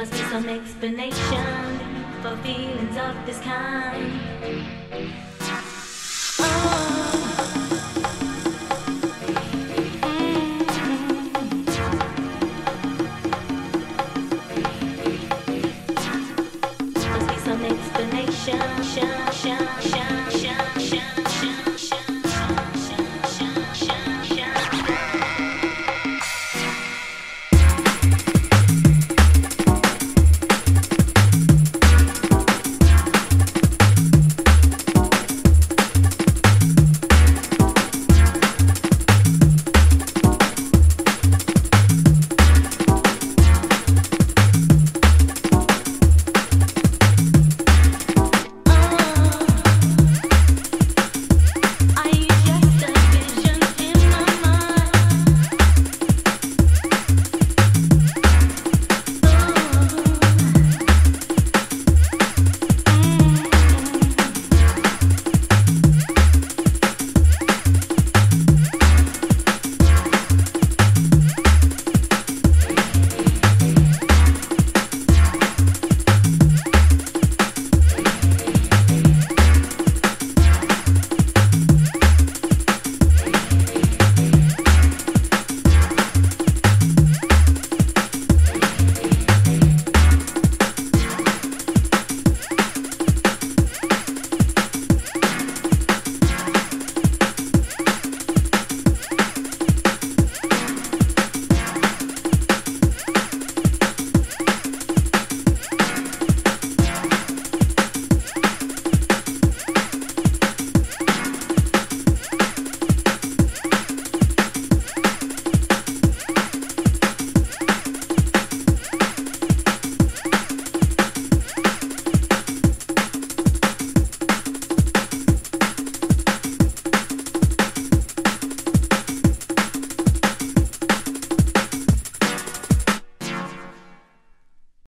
Must be some explanation for feelings of this kind.